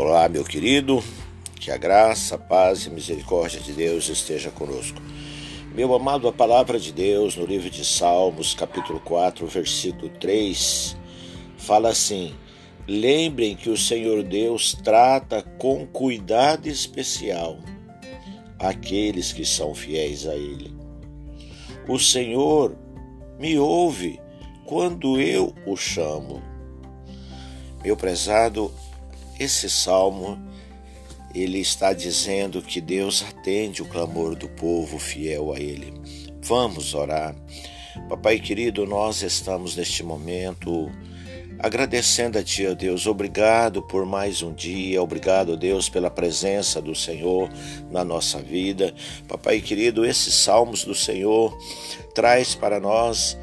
Olá, meu querido, que a graça, a paz e a misericórdia de Deus esteja conosco. Meu amado, a palavra de Deus no livro de Salmos, capítulo 4, versículo 3, fala assim: Lembrem que o Senhor Deus trata com cuidado especial aqueles que são fiéis a Ele. O Senhor me ouve quando eu o chamo. Meu prezado, esse salmo ele está dizendo que Deus atende o clamor do povo fiel a ele. Vamos orar. Papai querido, nós estamos neste momento agradecendo a Ti, ó Deus. Obrigado por mais um dia. Obrigado, Deus, pela presença do Senhor na nossa vida. Papai querido, esses salmos do Senhor traz para nós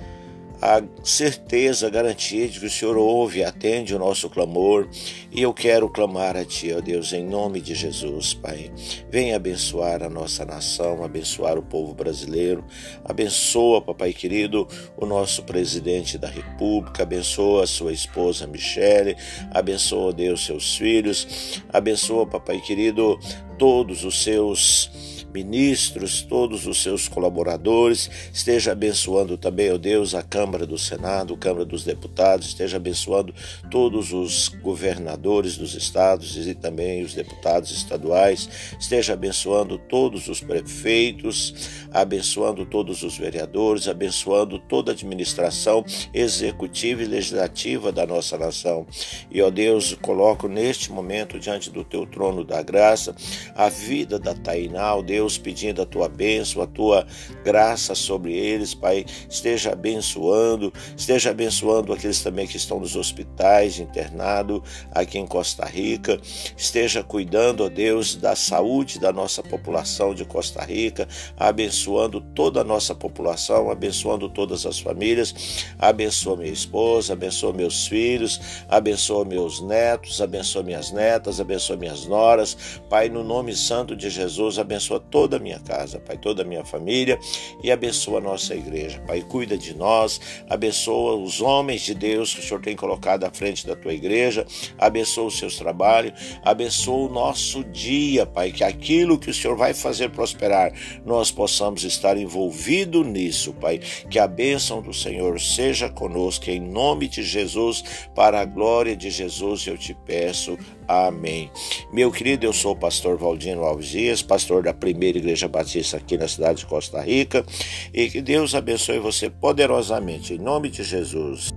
a certeza, a garantia de que o Senhor ouve atende o nosso clamor. E eu quero clamar a Ti, ó Deus, em nome de Jesus, Pai. Venha abençoar a nossa nação, abençoar o povo brasileiro. Abençoa, Papai querido, o nosso presidente da República. Abençoa a sua esposa Michele. Abençoa, Deus, seus filhos. Abençoa, Papai querido, todos os seus ministros, todos os seus colaboradores, esteja abençoando também, ó Deus, a Câmara do Senado, Câmara dos Deputados, esteja abençoando todos os governadores dos estados e também os deputados estaduais, esteja abençoando todos os prefeitos, abençoando todos os vereadores, abençoando toda a administração executiva e legislativa da nossa nação. E, ó Deus, coloco neste momento diante do teu trono da graça a vida da Tainá, ó Deus, Deus, pedindo a tua bênção, a tua graça sobre eles, Pai. Esteja abençoando, esteja abençoando aqueles também que estão nos hospitais, internados aqui em Costa Rica. Esteja cuidando, ó Deus, da saúde da nossa população de Costa Rica, abençoando toda a nossa população, abençoando todas as famílias. Abençoa minha esposa, abençoa meus filhos, abençoa meus netos, abençoa minhas netas, abençoa minhas noras. Pai, no nome santo de Jesus, abençoa toda a minha casa, Pai, toda a minha família e abençoa a nossa igreja. Pai, cuida de nós, abençoa os homens de Deus que o Senhor tem colocado à frente da tua igreja, abençoa os seus trabalhos, abençoa o nosso dia, Pai, que aquilo que o Senhor vai fazer prosperar, nós possamos estar envolvido nisso, Pai. Que a bênção do Senhor seja conosco, em nome de Jesus, para a glória de Jesus, eu te peço. Amém. Meu querido, eu sou o pastor Valdino Alves Dias, pastor da primeira igreja batista aqui na cidade de Costa Rica, e que Deus abençoe você poderosamente, em nome de Jesus.